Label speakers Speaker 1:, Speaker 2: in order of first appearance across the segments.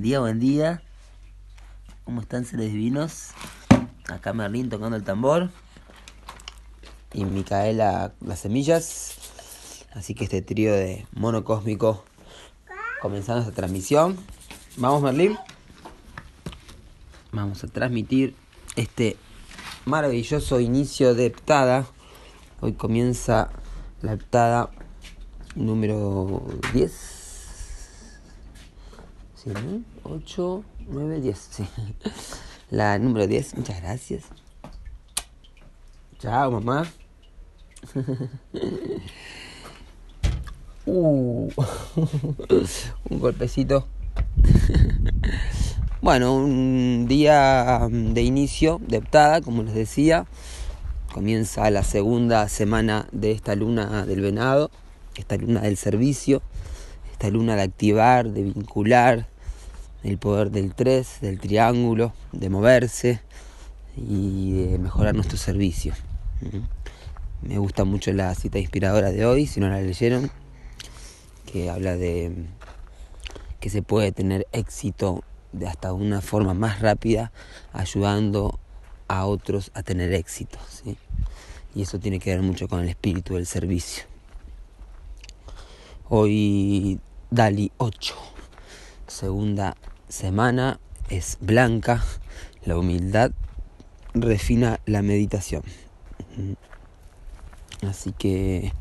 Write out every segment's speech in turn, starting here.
Speaker 1: Buen día, buen día. ¿Cómo están seres divinos? Acá Merlín tocando el tambor. Y Micaela las semillas. Así que este trío de mono cósmico comenzando esta transmisión. Vamos Merlín. Vamos a transmitir este maravilloso inicio de heptada. Hoy comienza la heptada número 10 Sí, 8, 9, 10. Sí. La número 10. Muchas gracias. Chao, mamá. Uh, un golpecito. bueno, un día de inicio de optada, como les decía. Comienza la segunda semana de esta luna del venado, esta luna del servicio, esta luna de activar, de vincular, el poder del 3, del triángulo, de moverse y de mejorar nuestro servicio. Me gusta mucho la cita inspiradora de hoy, si no la leyeron, que habla de que se puede tener éxito de hasta una forma más rápida ayudando a otros a tener éxito. Y eso tiene que ver mucho con el espíritu del servicio. Hoy Dali 8, segunda semana es blanca, la humildad refina la meditación. Así que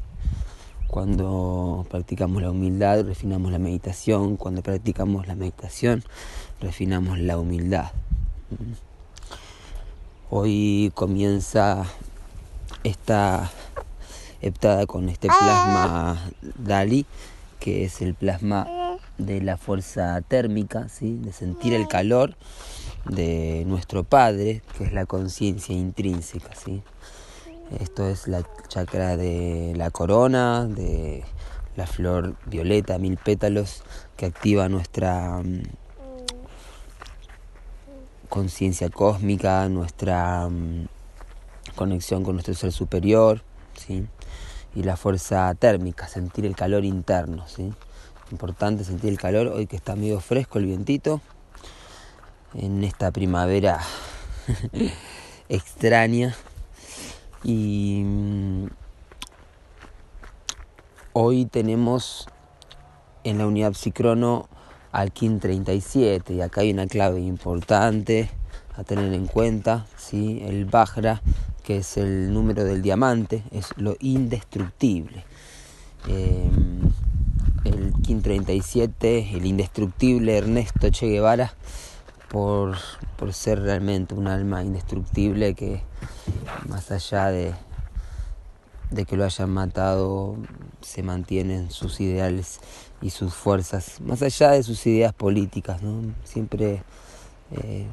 Speaker 1: cuando practicamos la humildad, refinamos la meditación. Cuando practicamos la meditación, refinamos la humildad. Hoy comienza esta heptada con este plasma Dali, que es el plasma de la fuerza térmica, ¿sí? de sentir el calor de nuestro Padre, que es la conciencia intrínseca. ¿sí? Esto es la chakra de la corona, de la flor violeta, mil pétalos, que activa nuestra mm, conciencia cósmica, nuestra mm, conexión con nuestro ser superior, ¿sí? Y la fuerza térmica, sentir el calor interno. ¿sí? Importante sentir el calor hoy que está medio fresco el vientito. En esta primavera extraña. Y mm, hoy tenemos en la unidad psicrono al KIN 37 y acá hay una clave importante a tener en cuenta, ¿sí? el Bajra, que es el número del diamante, es lo indestructible. Em, el KIN 37, el indestructible Ernesto Che Guevara, por, ser realmente un alma indestructible que más allá de, de que lo hayan matado, se mantienen sus ideales y sus fuerzas, más allá de sus ideas políticas, ¿no? siempre eh,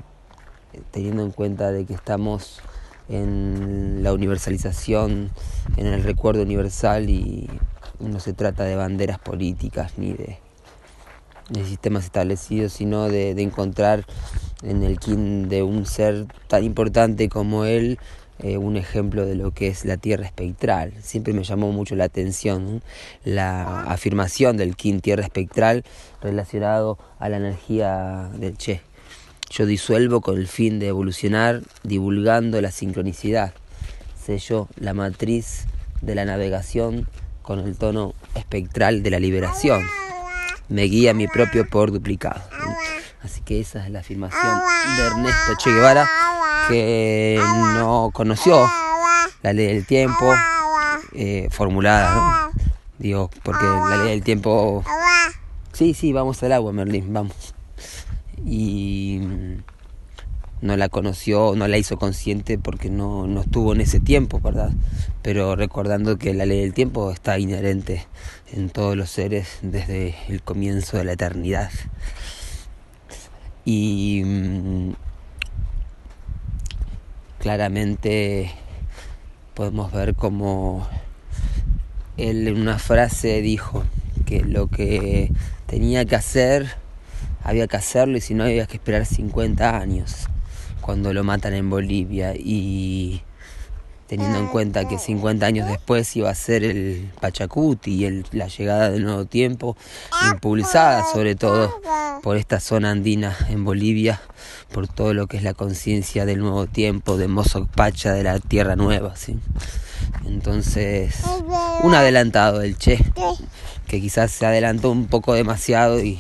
Speaker 1: teniendo en cuenta de que estamos en la universalización, en el recuerdo universal y no se trata de banderas políticas ni de, sistemas establecidos, sino de, encontrar en el kin de un ser tan importante como él eh, un ejemplo de lo que es la tierra espectral. Siempre me llamó mucho la atención la afirmación del kin tierra espectral relacionado a la energía del Che. Yo disuelvo con el fin de evolucionar divulgando la sincronicidad. Sello la matriz de la navegación con el tono espectral de la liberación. Me guía mi propio por duplicado. Así que esa es la afirmación de Ernesto Che Guevara, que no conoció la ley del tiempo eh, formulada, ¿no? Digo, porque la ley del tiempo... Sí, sí, vamos al agua, Merlín, vamos. Y no la conoció, no la hizo consciente porque no, no estuvo en ese tiempo, ¿verdad? Pero recordando que la ley del tiempo está inherente en todos los seres desde el comienzo de la eternidad. Y mm, claramente podemos ver como él en una frase dijo que lo que tenía que hacer había que hacerlo y si no había que esperar 50 años cuando lo matan en Bolivia y teniendo en cuenta que 50 años después iba a ser el Pachacuti y el, la llegada del nuevo tiempo, impulsada sobre todo por esta zona andina en Bolivia, por todo lo que es la conciencia del nuevo tiempo, de Mozoc Pacha, de la tierra nueva. ¿sí? Entonces, un adelantado del Che, que quizás se adelantó un poco demasiado y,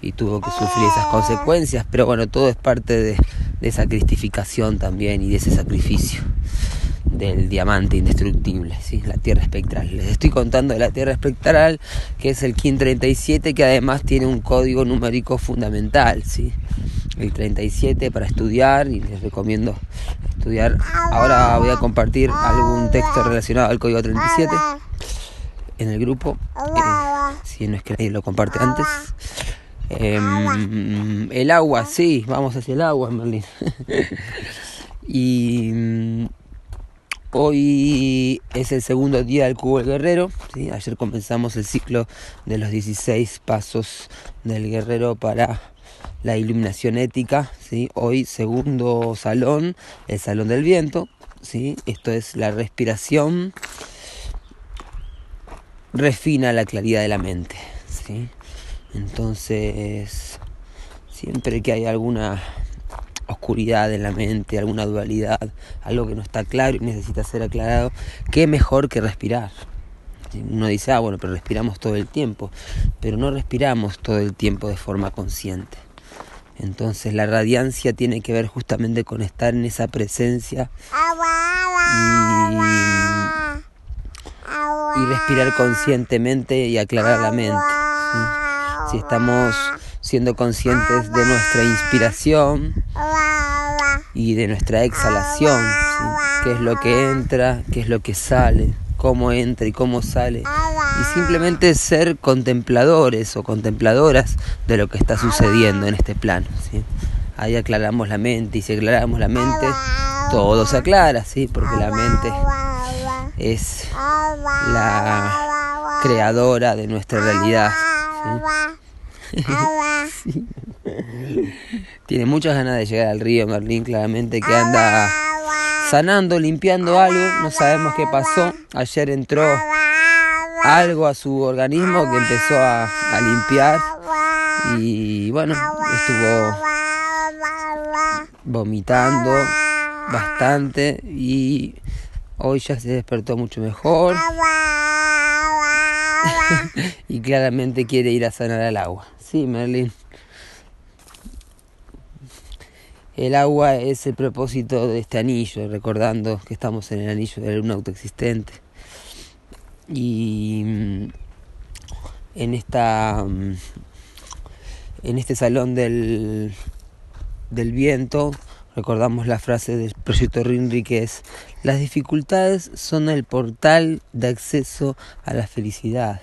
Speaker 1: y tuvo que sufrir esas consecuencias, pero bueno, todo es parte de, de esa cristificación también y de ese sacrificio del diamante indestructible, ¿sí? la Tierra espectral. Les estoy contando de la Tierra espectral, que es el KIN 37, que además tiene un código numérico fundamental, ¿sí? el 37 para estudiar y les recomiendo estudiar. Ahora voy a compartir algún texto relacionado al código 37 en el grupo, eh, si no es que nadie lo comparte antes. Eh, el agua, sí, vamos hacia el agua, Merlin. y mm, Hoy es el segundo día del Cubo del Guerrero. ¿sí? Ayer comenzamos el ciclo de los 16 pasos del guerrero para la iluminación ética. ¿sí? Hoy segundo salón, el salón del viento. ¿sí? Esto es la respiración. Refina la claridad de la mente. ¿sí? Entonces, siempre que hay alguna oscuridad en la mente, alguna dualidad, algo que no está claro y necesita ser aclarado, qué mejor que respirar. Uno dice, ah, bueno, pero respiramos todo el tiempo, pero no respiramos todo el tiempo de forma consciente. Entonces la radiancia tiene que ver justamente con estar en esa presencia y, respirar conscientemente y aclarar la mente. Si estamos siendo conscientes de nuestra inspiración y de nuestra exhalación, qué es lo que entra, qué es lo que sale, cómo entra y cómo sale, y simplemente ser contempladores o contempladoras de lo que está sucediendo en este plano. ¿sí? Ahí aclaramos la mente y si aclaramos la mente, todo se aclara, ¿sí? porque la mente es la creadora de nuestra realidad. Tiene muchas ganas de llegar al río Merlín, claramente que anda sanando, limpiando algo, no sabemos qué pasó. Ayer entró algo a su organismo que empezó a, a limpiar y bueno, estuvo vomitando bastante y hoy ya se despertó mucho mejor y claramente quiere ir a sanar al agua. Sí, Merlin. El agua es el propósito de este anillo, recordando que estamos en el anillo de un autoexistente. Y mm, en esta mm, en este salón del, del viento recordamos la frase del proyecto Rinri que es las dificultades son el portal de acceso a la felicidad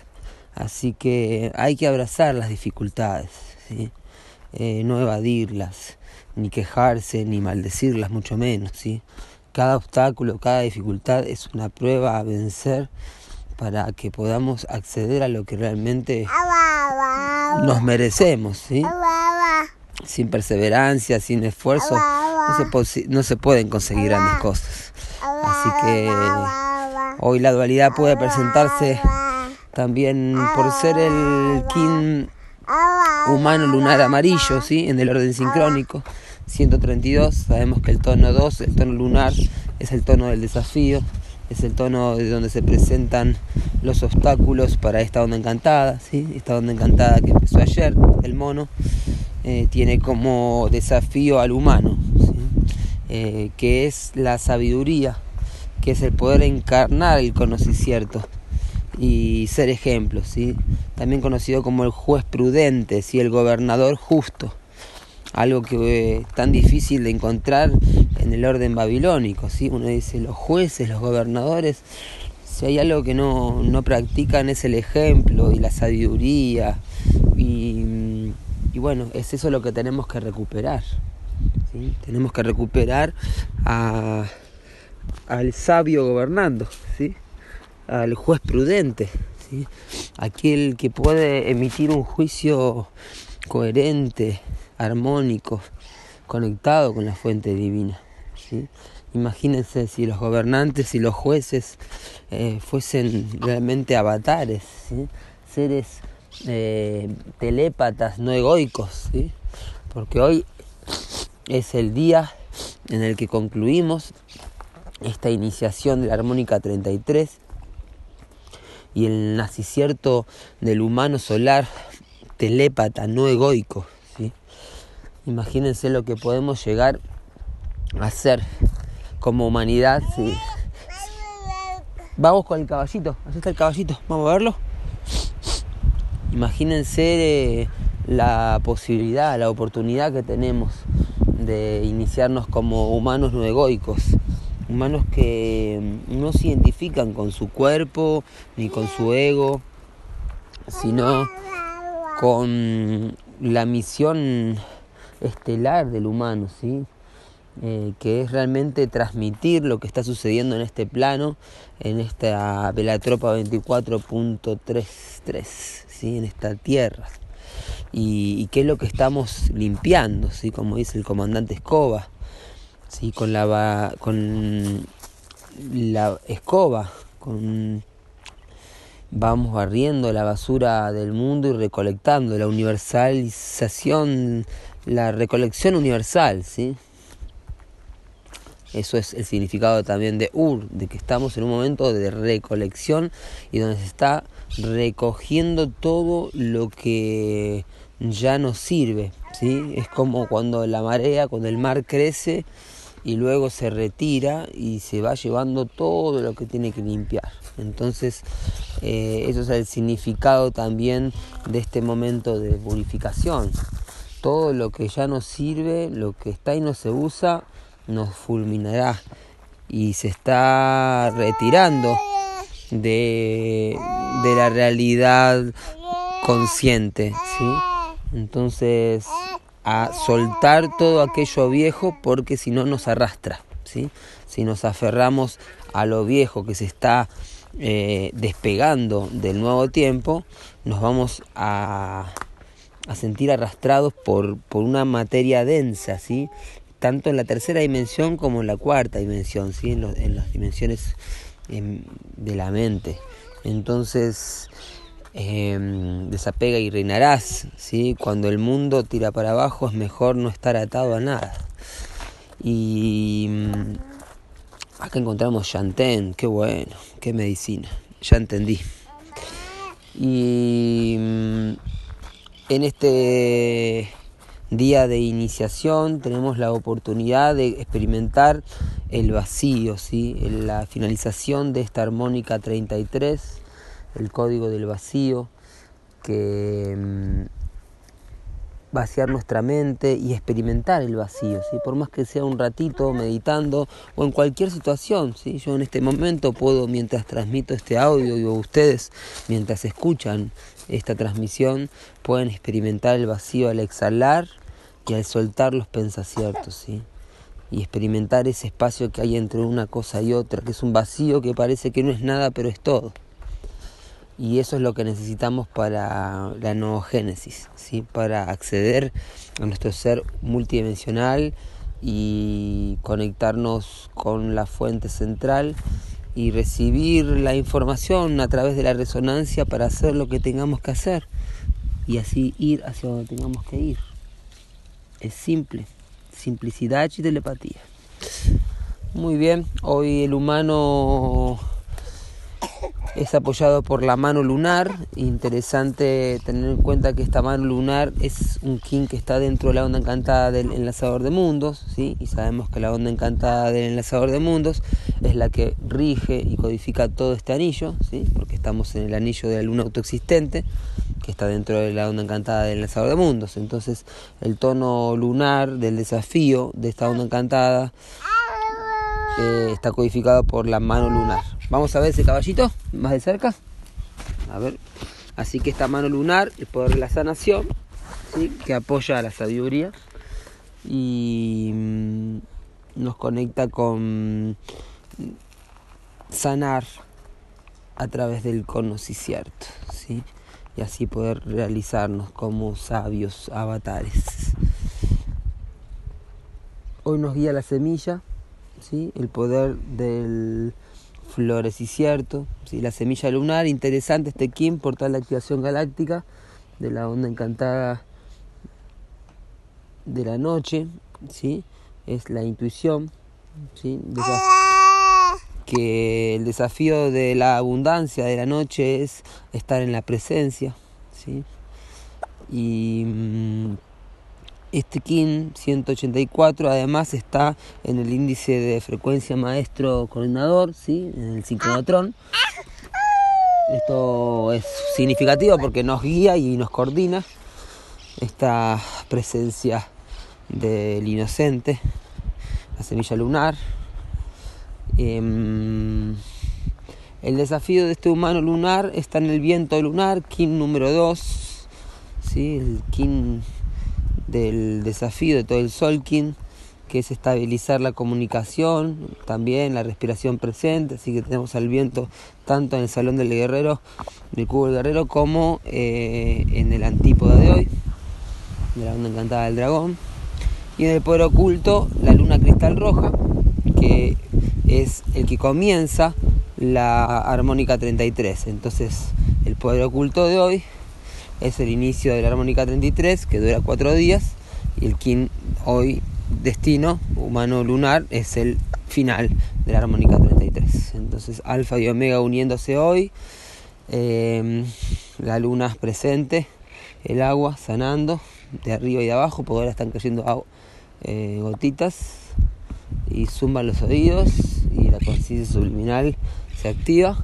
Speaker 1: Así que hay que abrazar las dificultades, ¿sí? Eh, no evadirlas, ni quejarse, ni maldecirlas, mucho menos. ¿sí? Cada obstáculo, cada dificultad es una prueba a vencer para que podamos acceder a lo que realmente nos merecemos. ¿sí? Sin perseverancia, sin esfuerzo, no se, no se pueden conseguir grandes cosas. Así que hoy la dualidad puede presentarse también por ser el kin humano lunar amarillo, ¿sí? en el orden sincrónico, 132, sabemos que el tono 2, el tono lunar, es el tono del desafío, es el tono de donde se presentan los obstáculos para esta onda encantada, ¿sí? esta onda encantada que empezó ayer, el mono, eh, tiene como desafío al humano, eh, que es la sabiduría, que es el poder encarnar el conocimiento y ser ejemplo, ¿sí? también conocido como el juez prudente, ¿sí? el gobernador justo, algo que es eh, tan difícil de encontrar en el orden babilónico. ¿sí? Uno dice los jueces, los gobernadores, si hay algo que no, no practican es el ejemplo y la sabiduría y, y bueno, es eso lo que tenemos que recuperar. Tenemos que recuperar al sabio gobernando. al juez prudente, aquel que puede emitir un juicio coherente, armónico, conectado con la fuente divina. Imagínense si los gobernantes y los jueces eh, fuesen realmente avatares, seres eh, telépatas, no egoicos, porque hoy es el día en el que concluimos esta iniciación de la armónica 33 y el nacicierto del humano solar telépata, no egoico. ¿sí? Imagínense lo que podemos llegar a hacer como humanidad. Vamos con el caballito, allá está el caballito, vamos a verlo. Imagínense eh, la posibilidad, la oportunidad que tenemos de iniciarnos como humanos no egoicos, humanos que no se identifican con su cuerpo ni con su ego, sino con la misión estelar del humano, ¿sí? Eh, que es realmente transmitir lo que está sucediendo en este plano, en esta Velatropa 24.33, ¿sí? en esta tierra. Y, qué es lo que estamos limpiando, ¿sí? como dice el comandante Escoba, ¿sí? con, la, con la escoba, con vamos barriendo la basura del mundo y recolectando la universalización, la recolección universal, ¿sí? Eso es el significado también de Ur, de que estamos en un momento de recolección y donde se está recogiendo todo lo que ya nos sirve, ¿sí? Es como cuando la marea, cuando el mar crece y luego se retira y se va llevando todo lo que tiene que limpiar. Entonces, eh, eso es el significado también de este momento de purificación. Todo lo que ya nos sirve, lo que está y no se usa, nos fulminará y se está retirando de, de la realidad consciente. ¿sí? Entonces, a soltar todo aquello viejo porque si no nos arrastra. ¿sí? Si nos aferramos a lo viejo que se está eh, despegando del nuevo tiempo, nos vamos a, sentir arrastrados por, por, una materia densa, ¿sí? tanto en la tercera dimensión como en la cuarta dimensión, ¿sí? en, en las dimensiones em, de la mente. Entonces, em, desapega y reinarás. ¿sí? Cuando el mundo tira para abajo es mejor no estar atado a nada. Y Acá encontramos Chanten, qué bueno, qué medicina, ya entendí. Y mm, en este día de iniciación tenemos la oportunidad de experimentar el vacío, ¿sí? la finalización de esta armónica 33, el código del vacío, que mm, vaciar nuestra mente y experimentar el vacío, ¿sí? por más que sea un ratito meditando o en cualquier situación. ¿sí? Yo en este momento puedo, mientras transmito este audio, y ustedes, mientras escuchan esta transmisión, pueden experimentar el vacío al exhalar y al soltar los pensaciertos. ¿sí? y experimentar ese espacio que hay entre una cosa y otra, que es un vacío que parece que no es nada, pero es todo. Y eso es lo que necesitamos para la noogénesis, ¿sí? para acceder a nuestro ser multidimensional y conectarnos con la fuente central y recibir la información a través de la resonancia para hacer lo que tengamos que hacer y así ir hacia donde tengamos que ir. Es simple, simplicidad y telepatía. Muy bien, hoy el humano es apoyado por la mano lunar. Interesante tener en cuenta que esta mano lunar es un kin que está dentro de la onda encantada del enlazador de mundos, ¿sí? y sabemos que la onda encantada del enlazador de mundos es la que rige y codifica todo este anillo, ¿sí? porque estamos en el anillo de la luna autoexistente, que está dentro de la onda encantada del enlazador de mundos. Entonces, el tono lunar del desafío de esta onda encantada eh, está codificado por la mano lunar. Vamos a ver ese caballito más de cerca. A ver. Así que esta mano lunar, el poder de la sanación, ¿sí? que apoya a la sabiduría y mm, nos conecta con sanar a través del conocimiento, ¿sí? y así poder realizarnos como sabios avatares. Hoy nos guía la semilla ¿sí? el poder del florecicierto, ¿sí? la semilla lunar, interesante este Kim por tal la activación galáctica de la onda encantada de la noche, ¿sí? es la intuición, ¿sí? que el desafío de la abundancia de la noche es estar en la presencia, ¿sí? y este KIN 184 además está en el índice de frecuencia maestro coordinador, ¿sí? en el sincronotrón. Esto es significativo porque nos guía y nos coordina esta presencia del inocente, la semilla lunar. Em, el desafío de este humano lunar está en el viento lunar, Kin número 2, ¿sí? el Kin del desafío de todo el Solkin, que es estabilizar la comunicación, también la respiración presente, así que tenemos al viento tanto en el Salón del Guerrero, del Cubo del Guerrero, como eh, en el Antípoda de hoy, de la onda encantada del dragón. Y en el poder oculto, la luna cristal roja, que es el que comienza la armónica 33. Entonces, el poder oculto de hoy es el inicio de la armónica 33, que dura cuatro días, y el Kin hoy destino humano lunar es el final de la armónica 33. Entonces, alfa y omega uniéndose hoy, em, la luna es presente, el agua sanando de arriba y de abajo, porque ahora están cayendo eh, gotitas y zumban los oídos y la conciencia subliminal se activa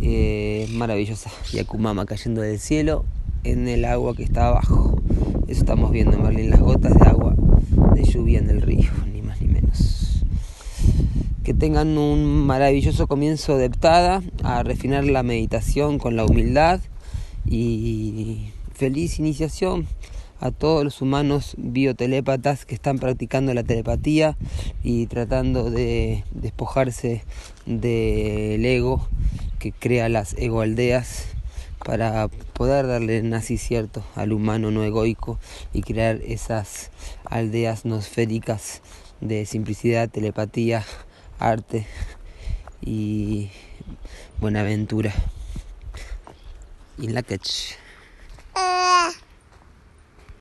Speaker 1: eh, maravillosa. Yakumama cayendo del cielo en el agua que está abajo. Eso estamos viendo en Berlín, las gotas de agua de lluvia en el río, ni más ni menos. Que tengan un maravilloso comienzo de a refinar la meditación con la humildad y feliz iniciación a todos los humanos biotelépatas que están practicando la telepatía y tratando de despojarse del ego que crea las egoaldeas para poder darle nacicierto al humano no egoico y crear esas aldeas nosféricas de simplicidad, telepatía, arte y buena aventura. In la catch.